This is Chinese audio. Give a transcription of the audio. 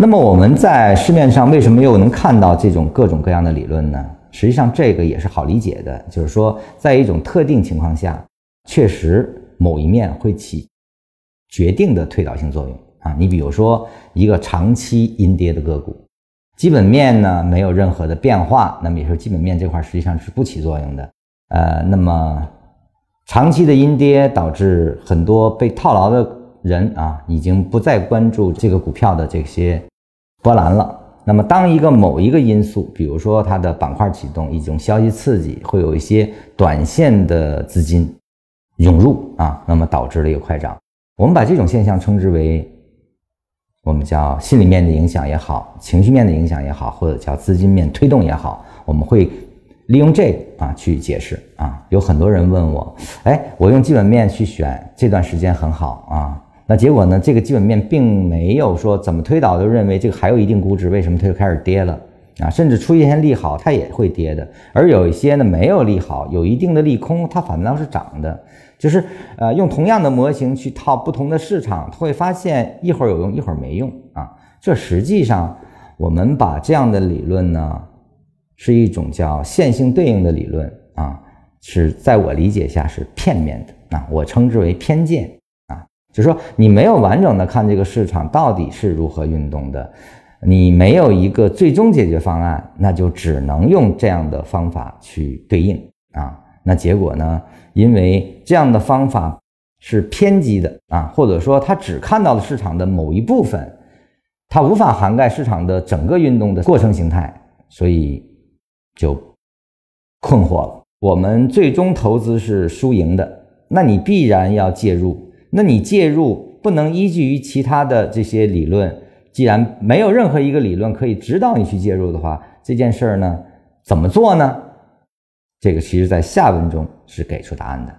那么我们在市面上为什么又能看到这种各种各样的理论呢？实际上这个也是好理解的，就是说在一种特定情况下，确实某一面会起决定的推导性作用啊。你比如说一个长期阴跌的个股，基本面呢没有任何的变化，那么也是基本面这块实际上是不起作用的。呃，那么长期的阴跌导致很多被套牢的人啊，已经不再关注这个股票的这些波澜了。那么，当一个某一个因素，比如说它的板块启动，一种消息刺激，会有一些短线的资金涌入啊，那么导致了一个快涨。我们把这种现象称之为我们叫心理面的影响也好，情绪面的影响也好，或者叫资金面推动也好，我们会利用这个啊去解释啊。有很多人问我，哎，我用基本面去选这段时间很好啊。那结果呢？这个基本面并没有说怎么推导都认为这个还有一定估值，为什么它就开始跌了啊？甚至出现一些利好，它也会跌的。而有一些呢没有利好，有一定的利空，它反倒是涨的。就是呃，用同样的模型去套不同的市场，会发现一会儿有用，一会儿没用啊。这实际上我们把这样的理论呢，是一种叫线性对应的理论啊，是在我理解下是片面的啊，我称之为偏见。就是说，你没有完整的看这个市场到底是如何运动的，你没有一个最终解决方案，那就只能用这样的方法去对应啊。那结果呢？因为这样的方法是偏激的啊，或者说他只看到了市场的某一部分，他无法涵盖市场的整个运动的过程形态，所以就困惑了。我们最终投资是输赢的，那你必然要介入。那你介入不能依据于其他的这些理论，既然没有任何一个理论可以指导你去介入的话，这件事儿呢怎么做呢？这个其实在下文中是给出答案的。